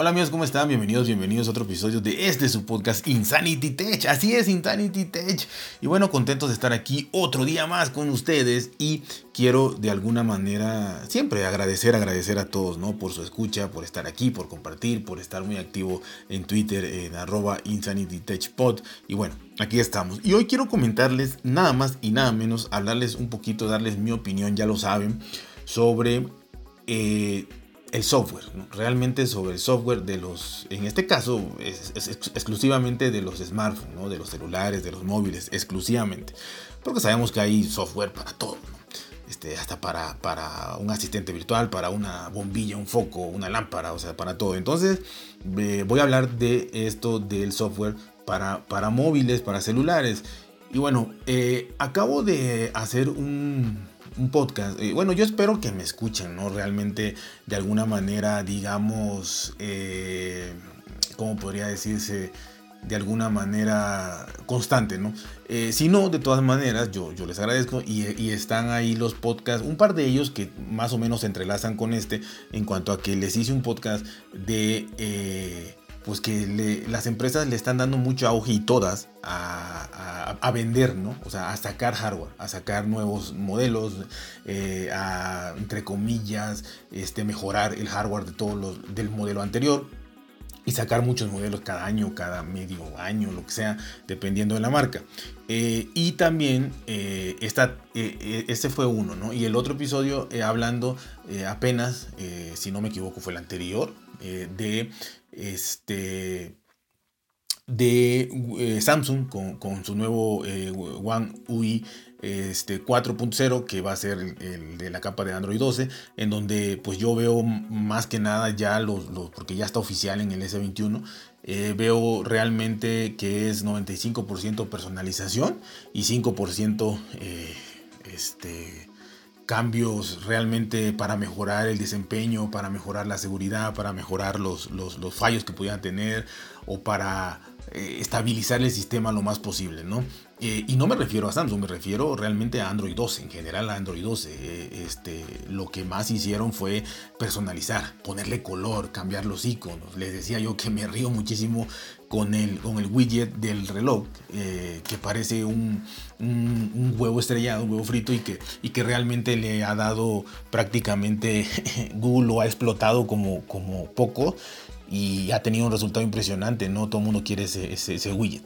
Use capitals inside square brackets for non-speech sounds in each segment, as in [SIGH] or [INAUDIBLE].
Hola amigos, ¿cómo están? Bienvenidos, bienvenidos a otro episodio de este su podcast Insanity Tech. Así es, Insanity Tech. Y bueno, contentos de estar aquí otro día más con ustedes y quiero de alguna manera siempre agradecer, agradecer a todos, ¿no? Por su escucha, por estar aquí, por compartir, por estar muy activo en Twitter en arroba Insanity Tech Pod. Y bueno, aquí estamos. Y hoy quiero comentarles nada más y nada menos, hablarles un poquito, darles mi opinión, ya lo saben, sobre... Eh, el software, realmente sobre el software de los, en este caso es, exclusivamente de los smartphones, de los celulares, de los móviles, exclusivamente, porque sabemos que hay software para todo, este, hasta para, para un asistente virtual, para una bombilla, un foco, una lámpara, o sea, para todo. Entonces voy a hablar de esto del software para, para móviles, para celulares. Y bueno, eh, acabo de hacer un, un podcast. Eh, bueno, yo espero que me escuchen, ¿no? Realmente, de alguna manera, digamos, eh, ¿cómo podría decirse? De alguna manera constante, ¿no? Eh, si no, de todas maneras, yo, yo les agradezco y, y, están ahí los podcasts, un par de ellos que más o menos se entrelazan con este, en cuanto a que les hice un podcast de pues que las empresas le están dando mucho auge y todas a, vender, ¿no? O sea, a sacar hardware, a sacar nuevos modelos, eh, a, entre comillas, este, mejorar el hardware de todos los, del modelo anterior y sacar muchos modelos cada año, cada medio año, lo que sea, dependiendo de la marca. Eh, y también eh, este fue uno, ¿no? Y el otro episodio hablando apenas, si no me equivoco, fue el anterior, de este de eh, Samsung con, su nuevo eh, One UI este 4.0 que va a ser el, de la capa de Android 12 en donde pues yo veo más que nada ya los, porque ya está oficial en el S21 eh, veo realmente que es 95% personalización y 5% este cambios realmente para mejorar el desempeño, para mejorar la seguridad, para mejorar los, los, fallos que pudieran tener o para eh, estabilizar el sistema lo más posible, ¿no? Eh, y no me refiero a Samsung, me refiero realmente a Android 12, en general a Android 12. Eh, este, lo que más hicieron fue personalizar, ponerle color, cambiar los iconos. Les decía yo que me río muchísimo con el, con el widget del reloj, eh, que parece un, un, huevo estrellado, un huevo frito, y que, y que realmente le ha dado prácticamente, [LAUGHS] Google lo ha explotado como, como poco y ha tenido un resultado impresionante, ¿no? Todo el mundo quiere ese, ese, ese widget.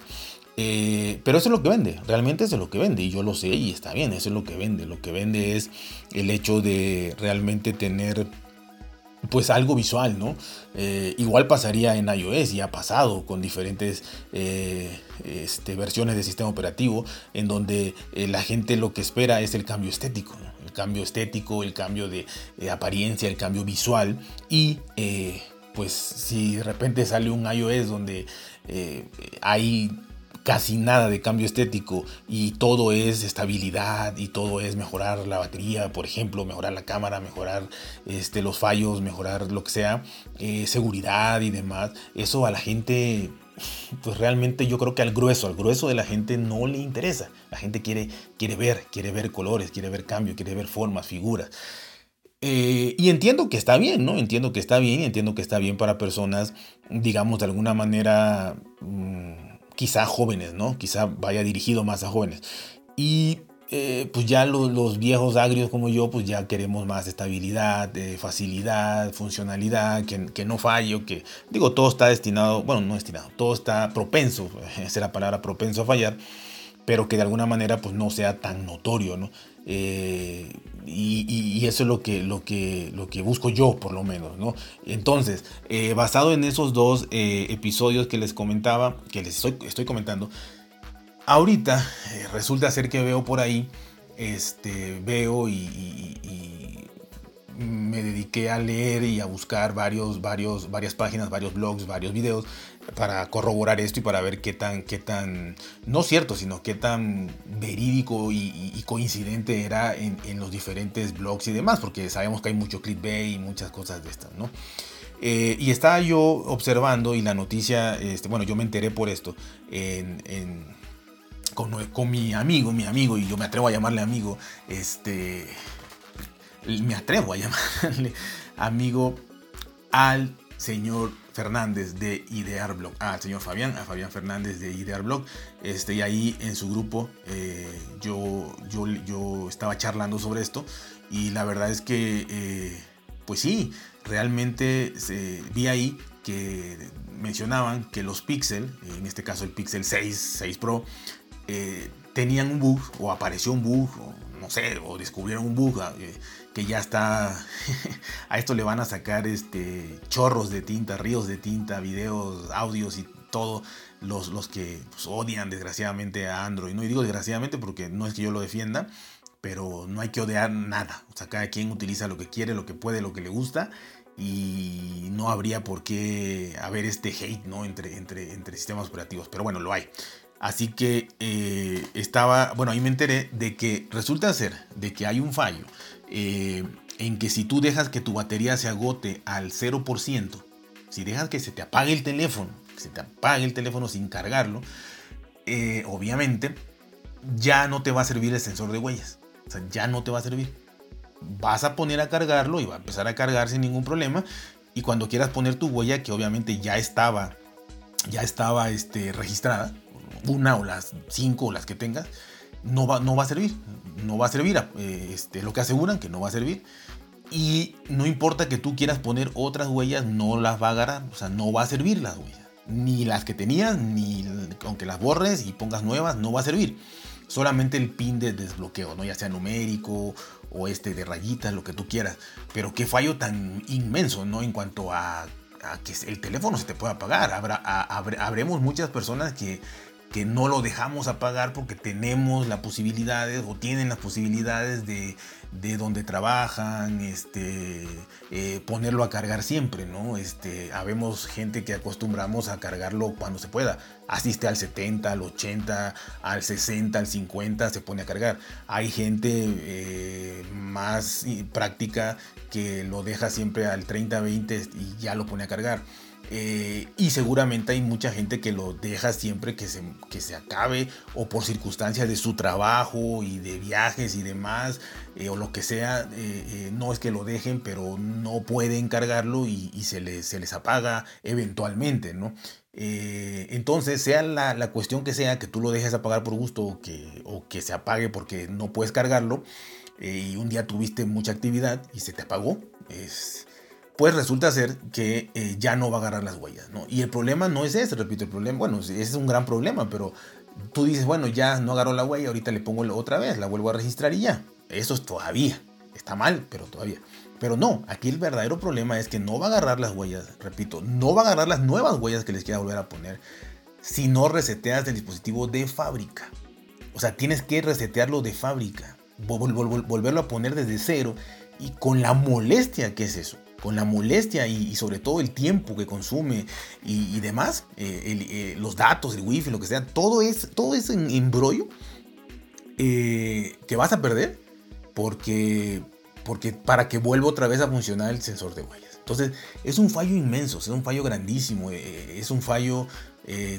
Eh, pero eso es lo que vende, realmente eso es lo que vende y yo lo sé y está bien, eso es lo que vende. Lo que vende es el hecho de realmente tener pues algo visual, ¿no? Eh, igual pasaría en iOS y ha pasado con diferentes eh, este, versiones de sistema operativo en donde la gente lo que espera es el cambio estético, el cambio estético, el cambio de, apariencia, el cambio visual y pues si de repente sale un iOS donde hay casi nada de cambio estético y todo es estabilidad y todo es mejorar la batería, por ejemplo, mejorar la cámara, mejorar este, los fallos, mejorar lo que sea, eh, seguridad y demás. Eso a la gente, pues realmente yo creo que al grueso, al grueso de la gente no le interesa. La gente quiere, quiere ver, quiere ver colores, quiere ver cambio, quiere ver formas, figuras. Eh, y entiendo que está bien, ¿no? Entiendo que está bien, entiendo que está bien para personas, digamos, de alguna manera... Mm, quizá jóvenes, ¿no? Quizá vaya dirigido más a jóvenes. Y eh, pues ya los, viejos agrios como yo, pues ya queremos más estabilidad, eh, facilidad, funcionalidad, que, que, no falle, que digo, todo está destinado, bueno, no destinado, todo está propenso, [LAUGHS] esa es la palabra propenso a fallar, pero que de alguna manera pues no sea tan notorio, ¿no? Eh, y, eso es lo que, lo, que, lo que busco yo, por lo menos, ¿no? Entonces, eh, basado en esos dos eh, episodios que les comentaba, que les estoy, comentando, ahorita resulta ser que veo por ahí, este, veo y, me dediqué a leer y a buscar varios, varios, varias páginas, varios blogs, varios videos para corroborar esto y para ver qué tan, qué tan, no cierto, sino qué tan verídico y, coincidente era en, los diferentes blogs y demás, porque sabemos que hay mucho clickbait y muchas cosas de estas, ¿no? Eh, y estaba yo observando y la noticia, este, bueno, yo me enteré por esto con, con, mi amigo, mi amigo, y yo me atrevo a llamarle amigo, este, me atrevo a [LAUGHS] llamarle amigo al señor Fernández de Idear Blog. Ah, al señor Fabián, a Fabián Fernández de Idear Blog. Este, y ahí en su grupo eh, yo, yo, yo estaba charlando sobre esto. Y la verdad es que, eh, pues sí, realmente vi ahí que mencionaban que los Pixel, en este caso el Pixel 6, 6 Pro, eh, tenían un bug o apareció un bug, o no sé, o descubrieron un bug eh, que ya está, [LAUGHS] a esto le van a sacar este, chorros de tinta, ríos de tinta, videos, audios y todo, los, los que pues, odian desgraciadamente a Android. No y digo desgraciadamente porque no es que yo lo defienda, pero no hay que odiar nada. O sea, cada quien utiliza lo que quiere, lo que puede, lo que le gusta y no habría por qué haber este hate ¿no? entre, entre, entre sistemas operativos, pero bueno, lo hay. Así que eh, estaba, bueno, ahí me enteré de que resulta ser de que hay un fallo eh, en que si tú dejas que tu batería se agote al 0%, si dejas que se te apague el teléfono, que se te apague el teléfono sin cargarlo, eh, obviamente ya no te va a servir el sensor de huellas. O sea, ya no te va a servir. Vas a poner a cargarlo y va a empezar a cargar sin ningún problema. Y cuando quieras poner tu huella, que obviamente ya estaba, ya estaba este, registrada, una o las cinco o las que tengas, no va, no va a servir. No va a servir. Eh, este, lo que aseguran que no va a servir. Y no importa que tú quieras poner otras huellas, no las va a agarrar. O sea, no va a servir las huellas. Ni las que tenías, ni aunque las borres y pongas nuevas, no va a servir. Solamente el pin de desbloqueo, ¿no? Ya sea numérico o este de rayitas, lo que tú quieras. Pero qué fallo tan inmenso, ¿no? En cuanto a, que el teléfono se te pueda apagar. Habrá, habremos muchas personas que que no lo dejamos apagar porque tenemos las posibilidades o tienen las posibilidades de, de donde trabajan, este, eh, ponerlo a cargar siempre, ¿no? Este, habemos gente que acostumbramos a cargarlo cuando se pueda. Asiste al 70, al 80, al 60, al 50, se pone a cargar. Hay gente eh, más práctica que lo deja siempre al 30, 20 y ya lo pone a cargar. Eh, y seguramente hay mucha gente que lo deja siempre que se, que se acabe o por circunstancias de su trabajo y de viajes y demás eh, o lo que sea. Eh, no es que lo dejen, pero no pueden cargarlo y, se, les, se, les, apaga eventualmente, ¿no? entonces, sea la, la, cuestión que sea, que tú lo dejes apagar por gusto o que, o que se apague porque no puedes cargarlo y un día tuviste mucha actividad y se te apagó, es pues resulta ser que eh, ya no va a agarrar las huellas, ¿no? Y el problema no es ese, repito, el problema, bueno, ese es un gran problema, pero tú dices, bueno, ya no agarró la huella, ahorita le pongo otra vez, la vuelvo a registrar y ya. Eso es todavía, está mal, pero todavía. Pero no, aquí el verdadero problema es que no va a agarrar las huellas, repito, no va a agarrar las nuevas huellas que les quiera volver a poner si no reseteas el dispositivo de fábrica. O sea, tienes que resetearlo de fábrica, volverlo a poner desde cero y con la molestia que es eso con la molestia y, sobre todo el tiempo que consume y, demás, eh, eh, los datos, el wifi, lo que sea, todo es todo ese embrollo eh, que vas a perder porque, porque para que vuelva otra vez a funcionar el sensor de huellas. Entonces es un fallo inmenso, es un fallo grandísimo, es un fallo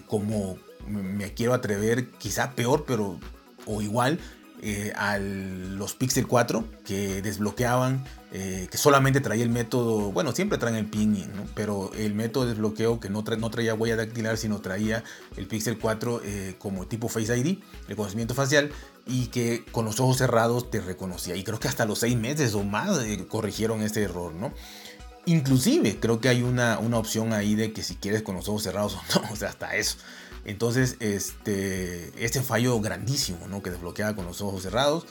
como me quiero atrever, quizá peor, pero o igual eh, a los Pixel 4 que desbloqueaban, eh, que solamente traía el método, bueno, siempre traen el pin, pero el método de desbloqueo que no, no traía huella dactilar, sino traía el Pixel 4 eh, como tipo Face ID, el conocimiento facial, y que con los ojos cerrados te reconocía. Y creo que hasta los 6 meses o más corrigieron este error, ¿no? Inclusive creo que hay una, una opción ahí de que si quieres con los ojos cerrados o no, [LAUGHS] o sea, hasta eso. Entonces, este, este fallo grandísimo, ¿no? Que desbloqueaba con los ojos cerrados.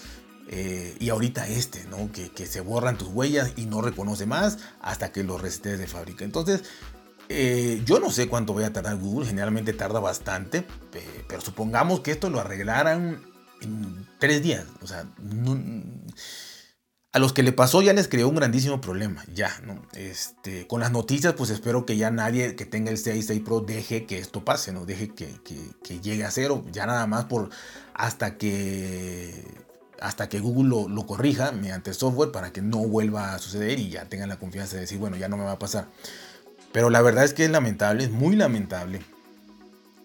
Eh, y ahorita este, ¿no? Que, se borran tus huellas y no reconoce más hasta que lo resetes de fábrica. Entonces, eh, yo no sé cuánto voy a tardar Google, generalmente tarda bastante, pero supongamos que esto lo arreglaran en tres días. O sea, no, a los que le pasó ya les creó un grandísimo problema, ya, ¿no? Este, con las noticias, pues espero que ya nadie que tenga el 6, 6 Pro deje que esto pase, ¿no? Deje que, llegue a cero, ya nada más por hasta que hasta que Google lo, lo, corrija mediante software para que no vuelva a suceder y ya tengan la confianza de decir, bueno, ya no me va a pasar. Pero la verdad es que es lamentable, es muy lamentable.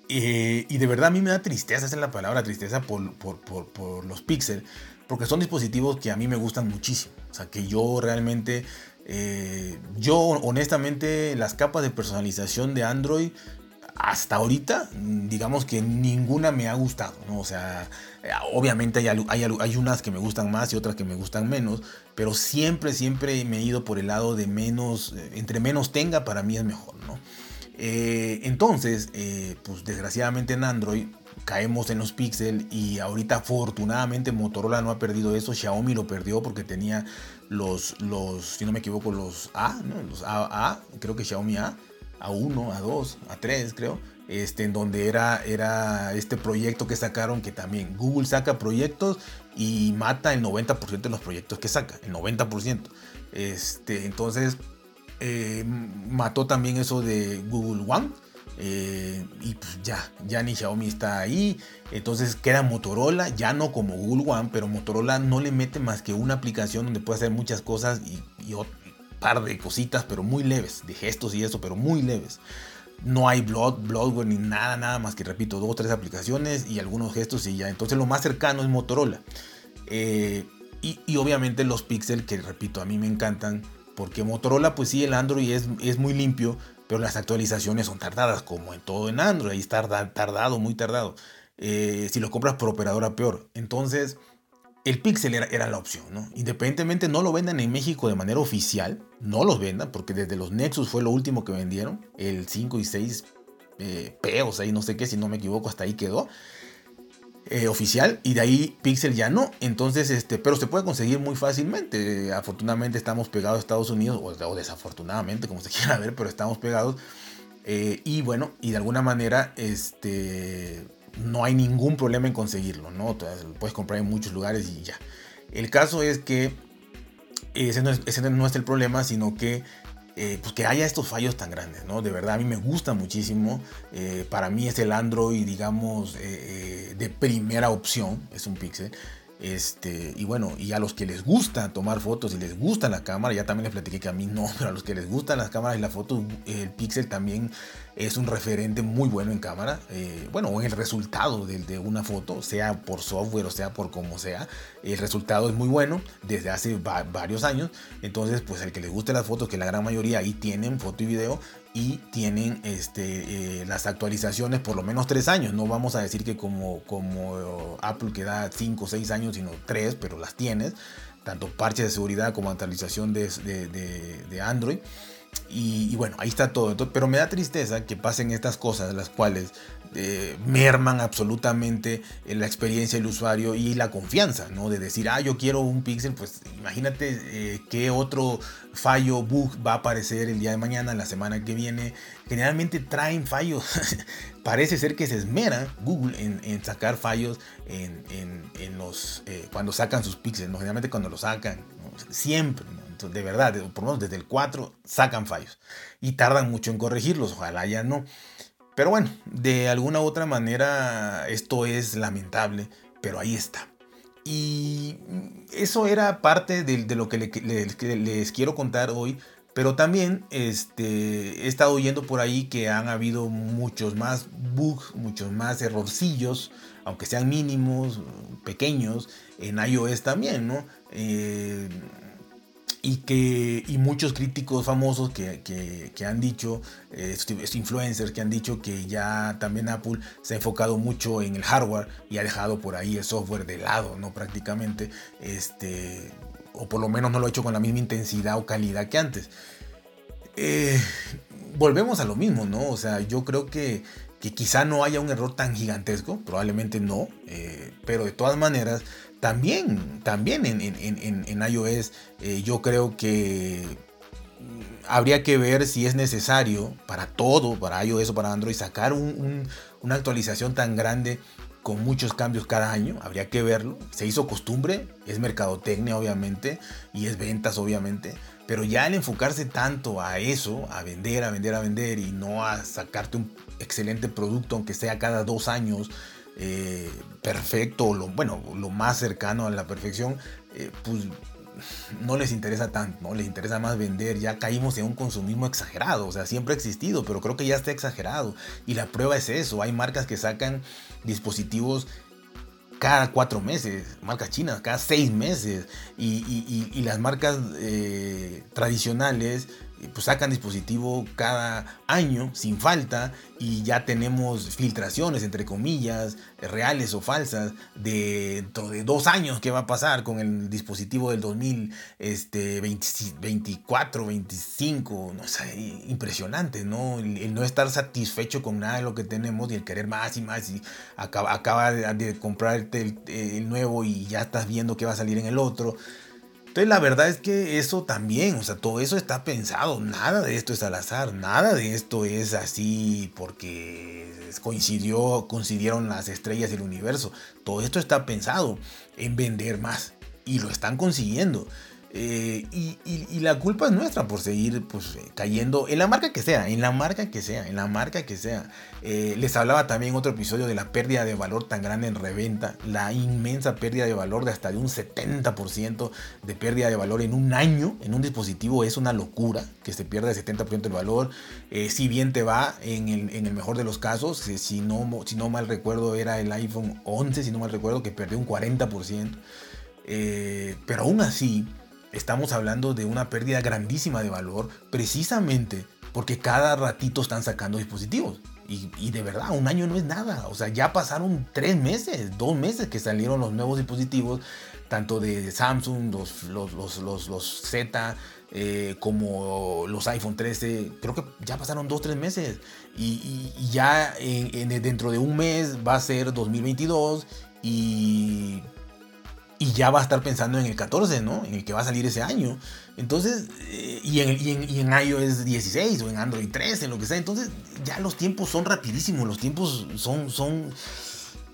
Eh, y de verdad a mí me da tristeza, esa es la palabra, tristeza por, por, por, por los píxeles porque son dispositivos que a mí me gustan muchísimo. O sea, que yo realmente Eh, yo honestamente las capas de personalización de Android hasta ahorita, digamos que ninguna me ha gustado, ¿no? O sea, obviamente hay, hay, hay, unas que me gustan más y otras que me gustan menos, pero siempre, siempre me he ido por el lado de menos, entre menos tenga, para mí es mejor, ¿no? Eh, entonces, eh, pues desgraciadamente en Android caemos en los Pixel y ahorita afortunadamente Motorola no ha perdido eso, Xiaomi lo perdió porque tenía los, los si no me equivoco, los A, ¿no? Los A, creo que Xiaomi A, A1, A2, A3 creo, este, en donde era, era este proyecto que sacaron que también Google saca proyectos y mata el 90% de los proyectos que saca, el 90%. Este, entonces eh, mató también eso de Google One. Eh, y pues ya, ya ni Xiaomi está ahí. Entonces queda Motorola, ya no como Google One, pero Motorola no le mete más que una aplicación donde puede hacer muchas cosas y, un par de cositas, pero muy leves, de gestos y eso, pero muy leves. No hay Blood, Bloodware ni nada, nada más que repito, dos o tres aplicaciones y algunos gestos y ya. Entonces lo más cercano es Motorola. Eh, y, y, obviamente los Pixel, que repito, a mí me encantan porque Motorola, pues sí, el Android es, es muy limpio, pero las actualizaciones son tardadas, como en todo en Android, ahí está tardado, muy tardado. Eh, si lo compras por operadora, peor. Entonces, el Pixel era, la opción, ¿no? Independientemente no lo vendan en México de manera oficial, no los vendan, porque desde los Nexus fue lo último que vendieron, el 5 y 6 eh, P o 6, no sé qué, si no me equivoco, hasta ahí quedó. Eh, oficial y de ahí Pixel ya no. Entonces, este, pero se puede conseguir muy fácilmente. Afortunadamente estamos pegados a Estados Unidos, o, desafortunadamente, como se [LAUGHS] quiera ver, pero estamos pegados. Eh, y bueno, y de alguna manera, este, no hay ningún problema en conseguirlo, ¿no? lo puedes comprar en muchos lugares y ya. El caso es que ese no es, ese no es el problema, sino que eh, pues que haya estos fallos tan grandes, ¿no? De verdad, a mí me gusta muchísimo. Eh, para mí es el Android, digamos, eh, de primera opción, es un Pixel. Este, y bueno, y a los que les gusta tomar fotos y les gusta la cámara, ya también les platiqué que a mí no, [LAUGHS] pero a los que les gustan las cámaras y la foto, el Pixel también es un referente muy bueno en cámara. Eh, bueno, en el resultado de, de, una foto, sea por software o sea por como sea, el resultado es muy bueno desde hace varios años. Entonces, pues el que les guste las fotos, que la gran mayoría ahí tienen foto y video, y tienen este, eh, las actualizaciones por lo menos tres años. No vamos a decir que como, como Apple que da 5 o 6 años, sino 3, pero las tienes. Tanto parches de seguridad como actualización de, de, Android. Y, bueno, ahí está todo. pero me da tristeza que pasen estas cosas, las cuales eh, merman absolutamente eh, la experiencia del usuario y la confianza, ¿no? De decir, ah, yo quiero un Pixel, pues imagínate eh, qué otro fallo, bug va a aparecer el día de mañana, la semana que viene. Generalmente traen fallos. [LAUGHS] Parece ser que se esmera Google en, sacar fallos en, los, cuando sacan sus Pixels, ¿no? Generalmente cuando lo sacan, siempre, de verdad, por lo menos desde el 4 sacan fallos y tardan mucho en corregirlos, ojalá ya no. Pero bueno, de alguna u otra manera esto es lamentable, pero ahí está. Y eso era parte de, lo que les quiero contar hoy. Pero también este, he estado oyendo por ahí que han habido muchos más bugs, muchos más errorcillos, aunque sean mínimos, pequeños, en iOS también, ¿no? Eh, y que y muchos críticos famosos que, que, han dicho, eh, influencers que han dicho que ya también Apple se ha enfocado mucho en el hardware y ha dejado por ahí el software de lado, ¿no? Prácticamente, este, o por lo menos no lo ha hecho con la misma intensidad o calidad que antes. Eh, volvemos a lo mismo, ¿no? O sea, yo creo que, que quizá no haya un error tan gigantesco, probablemente no, eh, pero de todas maneras también, también en, iOS eh, yo creo que habría que ver si es necesario para todo, para iOS o para Android, sacar una actualización tan grande con muchos cambios cada año. Habría que verlo. Se hizo costumbre, es mercadotecnia obviamente y es ventas obviamente. Pero ya el enfocarse tanto a eso, a vender, a vender, a vender y no a sacarte un excelente producto, aunque sea cada dos años, eh, perfecto, lo, bueno, lo más cercano a la perfección, eh, pues no les interesa tanto, ¿no? Les interesa más vender. Ya caímos en un consumismo exagerado. O sea, siempre ha existido, pero creo que ya está exagerado. Y la prueba es eso. Hay marcas que sacan dispositivos cada cuatro meses, marcas chinas cada seis meses y, las marcas eh, tradicionales pues sacan dispositivo cada año sin falta y ya tenemos filtraciones entre comillas reales o falsas de dentro de dos años qué va a pasar con el dispositivo del 2024 25 no sé, impresionante no el, no estar satisfecho con nada de lo que tenemos y el querer más y más y acaba, acaba de, de comprarte el, el nuevo y ya estás viendo qué va a salir en el otro entonces la verdad es que eso también, o sea, todo eso está pensado, nada de esto es al azar, nada de esto es así porque coincidió, coincidieron las estrellas del universo, todo esto está pensado en vender más y lo están consiguiendo. Eh, y, la culpa es nuestra por seguir pues, eh, cayendo en la marca que sea, en la marca que sea, en la marca que sea. Eh, les hablaba también en otro episodio de la pérdida de valor tan grande en reventa, la inmensa pérdida de valor de hasta de un 70% de pérdida de valor en un año en un dispositivo es una locura que se pierda el 70% del valor. si bien te va en el, mejor de los casos, si, no, si no mal recuerdo era el iPhone 11, si no mal recuerdo que perdió un 40%. pero aún así, estamos hablando de una pérdida grandísima de valor precisamente porque cada ratito están sacando dispositivos. Y, de verdad, un año no es nada. O sea, ya pasaron tres meses, dos meses que salieron los nuevos dispositivos, tanto de Samsung, los, los, los, Z, eh, como los iPhone 13. Creo que ya pasaron dos, tres meses. Y, ya dentro de un mes va a ser 2022. Y y ya va a estar pensando en el 14, ¿no? En el que va a salir ese año. Entonces, eh, y, en, y, en, iOS 16 o en Android 13, en lo que sea. Entonces, ya los tiempos son rapidísimos, los tiempos son, son...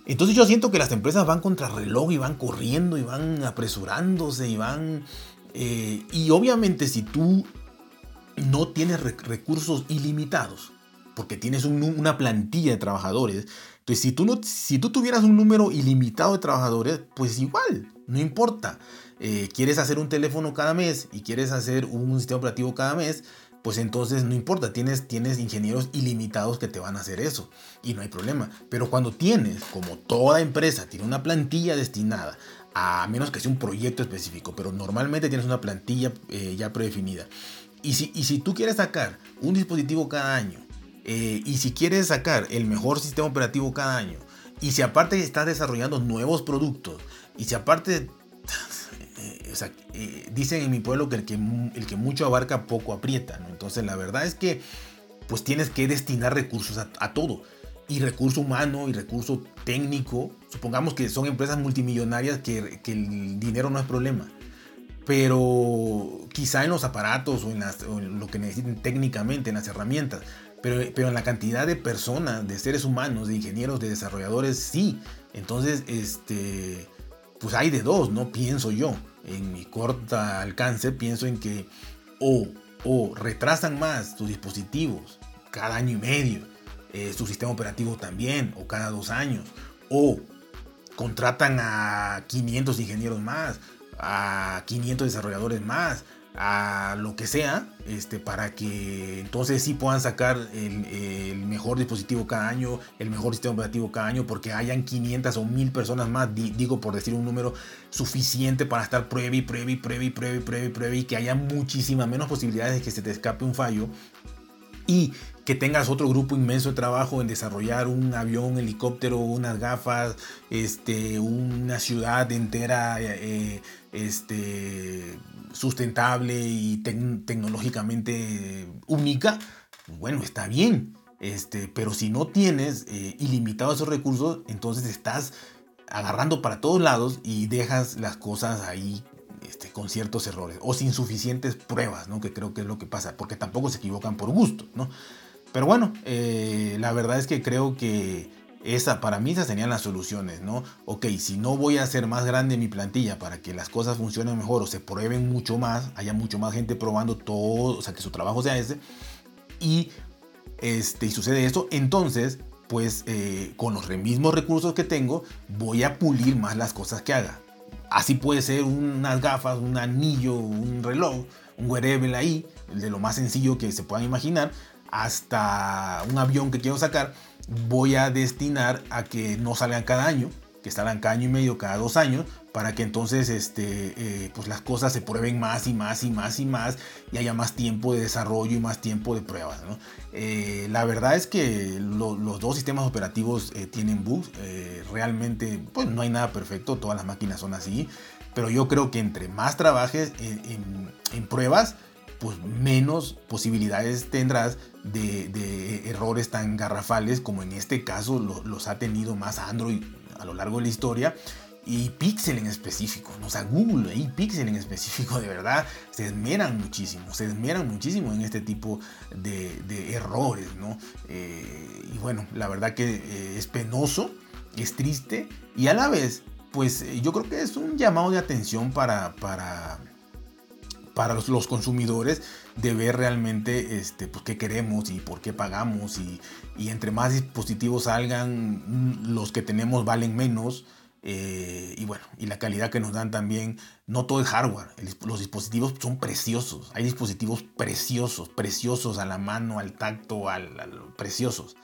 Entonces yo siento que las empresas van contra reloj y van corriendo y van apresurándose y van... Eh, y obviamente si tú no tienes recursos ilimitados, porque tienes una plantilla de trabajadores, entonces si tú, no, si tú tuvieras un número ilimitado de trabajadores, pues igual, no importa. Eh, quieres hacer un teléfono cada mes y quieres hacer un sistema operativo cada mes, pues entonces no importa, tienes, tienes ingenieros ilimitados que te van a hacer eso y no hay problema. Pero cuando tienes, como toda empresa, tiene una plantilla destinada, a menos que sea un proyecto específico, pero normalmente tienes una plantilla eh, ya predefinida. Y si, y si tú quieres sacar un dispositivo cada año, eh, y si quieres sacar el mejor sistema operativo cada año, y si aparte estás desarrollando nuevos productos, y si aparte, [LAUGHS] eh, eh, dicen en mi pueblo que el, que el que mucho abarca poco aprieta. Entonces la verdad es que pues tienes que destinar recursos a, todo. Y recurso humano y recurso técnico. Supongamos que son empresas multimillonarias que, el dinero no es problema. Pero quizá en los aparatos o en, lo que necesiten técnicamente, en las herramientas. Pero, pero en la cantidad de personas, de seres humanos, de ingenieros, de desarrolladores, sí. Entonces, este, pues hay de dos, ¿no? Pienso yo. En mi corta alcance, pienso en que o, o retrasan más sus dispositivos cada año y medio, eh, su sistema operativo también, o cada dos años, o contratan a 500 ingenieros más, a 500 desarrolladores más, a lo que sea, este, para que entonces sí puedan sacar el, mejor dispositivo cada año, el mejor sistema operativo cada año, porque hayan 500 o 1000 personas más, digo por decir un número suficiente para estar prueba y prueba y prueba y prueba y prueba y prueba y que haya muchísimas menos posibilidades de que se te escape un fallo. Y que tengas otro grupo inmenso de trabajo en desarrollar un avión, un helicóptero, unas gafas, este, una ciudad entera, eh, este, sustentable y tecnológicamente única, bueno, está bien. Este, pero si no tienes eh, ilimitados esos recursos, entonces estás agarrando para todos lados y dejas las cosas ahí este, con ciertos errores o sin suficientes pruebas, ¿no? Que creo que es lo que pasa, porque tampoco se equivocan por gusto, ¿no? Pero bueno, eh, la verdad es que creo que esa, para mí esas serían las soluciones, ¿no? Ok, si no voy a hacer más grande mi plantilla para que las cosas funcionen mejor o se prueben mucho más, haya mucho más gente probando todo, o sea, que su trabajo sea ese, y, este, y sucede esto, entonces, pues eh, con los mismos recursos que tengo, voy a pulir más las cosas que haga. Así puede ser unas gafas, un anillo, un reloj, un wearable ahí, de lo más sencillo que se puedan imaginar, hasta un avión que quiero sacar voy a destinar a que no salgan cada año, que salgan cada año y medio, cada dos años, para que entonces este, eh, pues las cosas se prueben más y más y más y más y haya más tiempo de desarrollo y más tiempo de pruebas. Eh, la verdad es que los dos sistemas operativos eh, tienen bugs, realmente pues no hay nada perfecto, todas las máquinas son así, pero yo creo que entre más trabajes en, pruebas, pues menos posibilidades tendrás de, errores tan garrafales como en este caso los ha tenido más Android a lo largo de la historia y Pixel en específico, o sea, Google y Pixel en específico, de verdad, se esmeran muchísimo, se esmeran muchísimo en este tipo de, errores, ¿no? Eh, y bueno, la verdad que eh, es penoso, es triste y a la vez, pues eh, yo creo que es un llamado de atención para, para, para los, consumidores de ver realmente este, pues, qué queremos y por qué pagamos y, y entre más dispositivos salgan, mm, los que tenemos valen menos eh, y bueno, y la calidad que nos dan también, no todo es hardware, los dispositivos son preciosos, hay dispositivos preciosos, preciosos a la mano, al tacto, al, preciosos,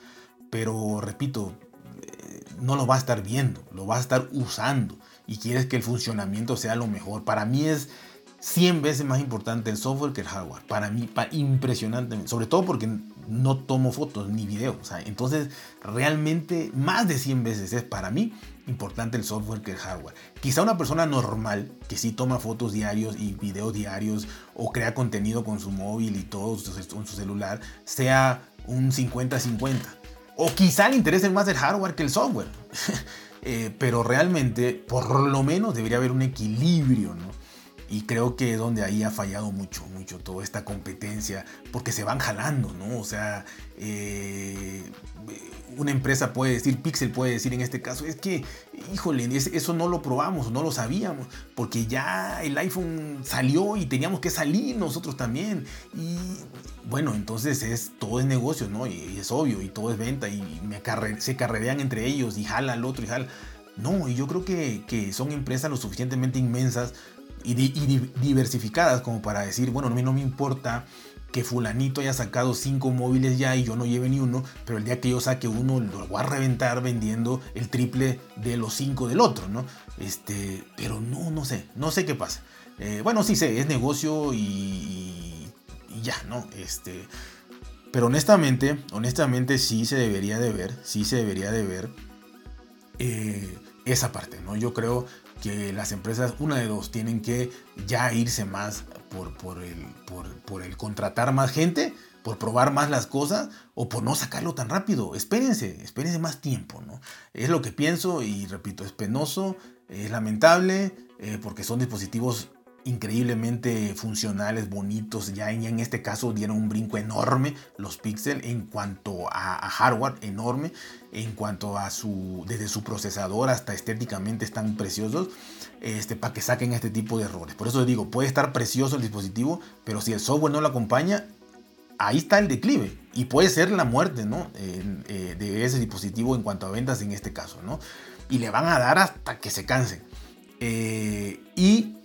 pero repito, eh, no lo va a estar viendo, lo va a estar usando y quieres que el funcionamiento sea lo mejor. Para mí es 100 veces más importante el software que el hardware, para mí, impresionante, sobre todo porque no tomo fotos ni videos, entonces realmente más de 100 veces es para mí importante el software que el hardware. Quizá una persona normal que sí toma fotos diarios y videos diarios o crea contenido con su móvil y todo con su celular sea un 50-50. O quizá le interese más el hardware que el software. [LAUGHS] Eh, pero realmente, por lo menos, debería haber un equilibrio, ¿no? Y creo que donde ahí ha fallado mucho, mucho toda esta competencia, porque se van jalando, ¿no? O sea, eh, una empresa puede decir, Pixel puede decir en este caso, es que, híjole, eso no lo probamos, no lo sabíamos, porque ya el iPhone salió y teníamos que salir nosotros también. Y bueno, entonces es, todo es negocio, ¿no? Y, es obvio, y todo es venta, y me se carrerean entre ellos, y jala al otro, y jala. No, y yo creo que, que son empresas lo suficientemente inmensas y, diversificadas como para decir, bueno, a mí no me importa que fulanito haya sacado cinco móviles ya y yo no lleve ni uno, pero el día que yo saque uno lo voy a reventar vendiendo el triple de los cinco del otro, ¿no? Este, pero no, no sé, no sé qué pasa. Eh, bueno, sí sé, es negocio y, ya, ¿no? Este, pero honestamente, honestamente sí se debería de ver, sí se debería de ver eh, esa parte, ¿no? Yo creo que las empresas, una de dos, tienen que ya irse más por, por, el, por, el contratar más gente, por probar más las cosas o por no sacarlo tan rápido. Espérense, espérense más tiempo, ¿no? Es lo que pienso y repito, es penoso, es lamentable, eh, porque son dispositivos increíblemente funcionales, bonitos. Ya en, este caso dieron un brinco enorme los Pixel en cuanto a, hardware, enorme. En cuanto a su, desde su procesador hasta estéticamente están preciosos. Este, para que saquen este tipo de errores. Por eso digo, puede estar precioso el dispositivo, pero si el software no lo acompaña, ahí está el declive. Y puede ser la muerte ¿no? Eh, de ese dispositivo en cuanto a ventas en este caso. ¿no? Y le van a dar hasta que se canse. Eh, y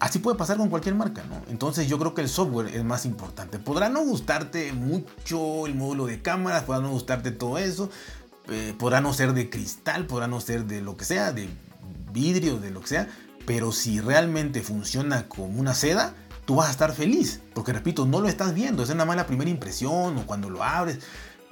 Así puede pasar con cualquier marca, ¿no? Entonces yo creo que el software es más importante. Podrá no gustarte mucho el módulo de cámaras, podrá no gustarte todo eso, eh, podrá no ser de cristal, podrá no ser de lo que sea, de vidrio, de lo que sea, pero si realmente funciona como una seda, tú vas a estar feliz. Porque repito, no lo estás viendo, es una mala primera impresión o cuando lo abres.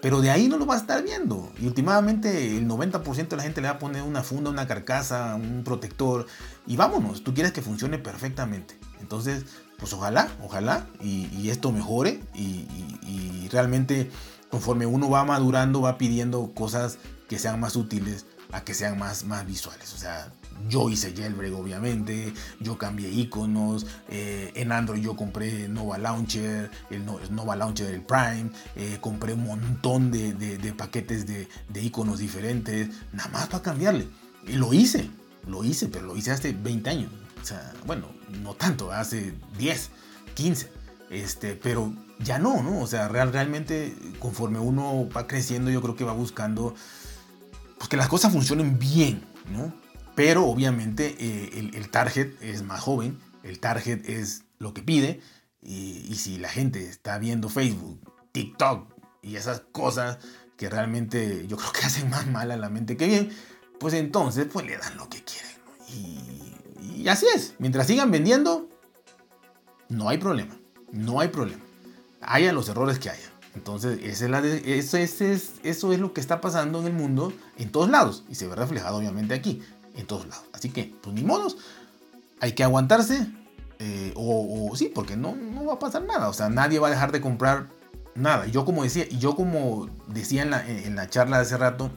Pero de ahí no lo vas a estar viendo. Y últimamente el 90% de la gente le va a poner una funda, una carcasa, un protector. Y vámonos, tú quieres que funcione perfectamente. Entonces, pues ojalá, ojalá, y, esto mejore. Y, realmente conforme uno va madurando, va pidiendo cosas que sean más útiles a que sean más, más visuales. O sea, yo hice jailbreak, obviamente. Yo cambié iconos. Eh, en Android yo compré Nova Launcher, el Nova Launcher del Prime. Eh, compré un montón de, paquetes de, iconos diferentes. Nada más para cambiarle. Y lo hice. Lo hice, pero lo hice hace 20 años. O sea, bueno, no tanto, hace 10, 15. Este, pero ya no, ¿no? O sea, real, realmente conforme uno va creciendo, yo creo que va buscando pues, que las cosas funcionen bien, ¿no? Pero obviamente eh, el, target es más joven, el target es lo que pide, y, si la gente está viendo Facebook, TikTok y esas cosas que realmente yo creo que [LAUGHS] hacen más mal a la mente que bien, pues entonces pues le dan lo que quieren. Y, y así es. Mientras sigan vendiendo, no hay problema. No hay problema. Haya los errores que haya. Entonces, esa es la eso, es, eso es lo que está pasando en el mundo en todos lados. Y se ve reflejado obviamente aquí, en todos lados. Así que, pues ni modos. Hay que aguantarse. Eh, o, sí, porque no, no va a pasar nada. O sea, nadie va a dejar de comprar nada. Yo como decía, yo como decía en la, en la charla de hace rato,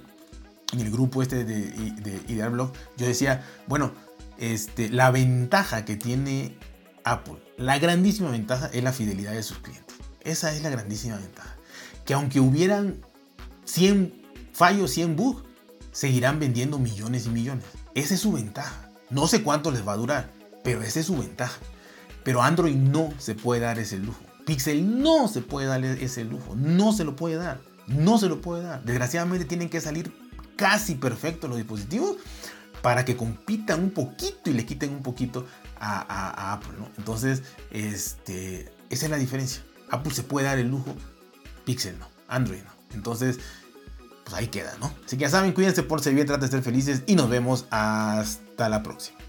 en el grupo este de, de Ideal Blog, yo decía, bueno, este, la ventaja que tiene Apple, la grandísima ventaja es la fidelidad de sus clientes. Esa es la grandísima ventaja. Que aunque hubieran 100 fallos, 100 bugs, seguirán vendiendo millones y millones. Esa es su ventaja. No sé cuánto les va a durar, pero esa es su ventaja. Pero Android no se puede dar ese lujo. Pixel no se puede dar ese lujo. No se lo puede dar. No se lo puede dar. Desgraciadamente tienen que salir casi perfectos los dispositivos para que compitan un poquito y le quiten un poquito a, Apple. Entonces, este, esa es la diferencia. Apple se puede dar el lujo, Pixel no, Android no. Entonces, pues ahí queda, ¿no? Así que ya saben, cuídense, por ser bien, traten de ser felices y nos vemos hasta la próxima.